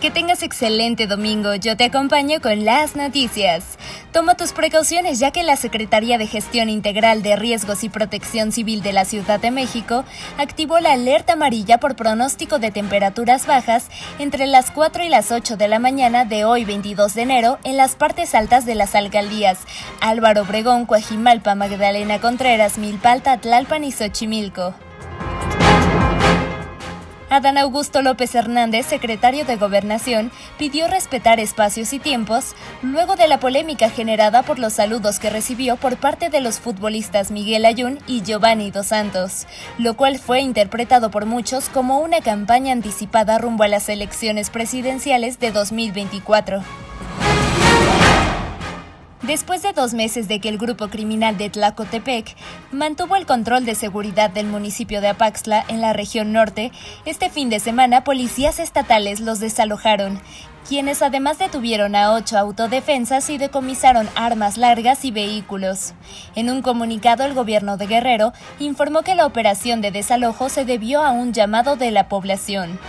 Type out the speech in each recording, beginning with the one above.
Que tengas excelente domingo. Yo te acompaño con las noticias. Toma tus precauciones ya que la Secretaría de Gestión Integral de Riesgos y Protección Civil de la Ciudad de México activó la alerta amarilla por pronóstico de temperaturas bajas entre las 4 y las 8 de la mañana de hoy 22 de enero en las partes altas de las alcaldías Álvaro Obregón, Coajimalpa, Magdalena Contreras, Milpalta, Tlalpan y Xochimilco. Adán Augusto López Hernández, secretario de Gobernación, pidió respetar espacios y tiempos luego de la polémica generada por los saludos que recibió por parte de los futbolistas Miguel Ayun y Giovanni Dos Santos, lo cual fue interpretado por muchos como una campaña anticipada rumbo a las elecciones presidenciales de 2024. Después de dos meses de que el grupo criminal de Tlacotepec mantuvo el control de seguridad del municipio de Apaxla en la región norte, este fin de semana policías estatales los desalojaron, quienes además detuvieron a ocho autodefensas y decomisaron armas largas y vehículos. En un comunicado, el gobierno de Guerrero informó que la operación de desalojo se debió a un llamado de la población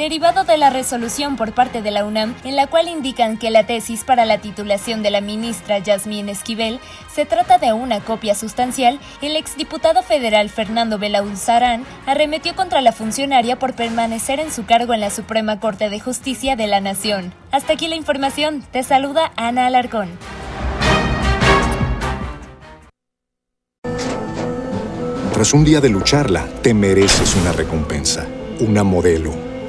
derivado de la resolución por parte de la UNAM en la cual indican que la tesis para la titulación de la ministra Yasmín Esquivel se trata de una copia sustancial, el exdiputado federal Fernando Belauzarán arremetió contra la funcionaria por permanecer en su cargo en la Suprema Corte de Justicia de la Nación. Hasta aquí la información. Te saluda Ana Alarcón. Tras un día de lucharla, te mereces una recompensa, una modelo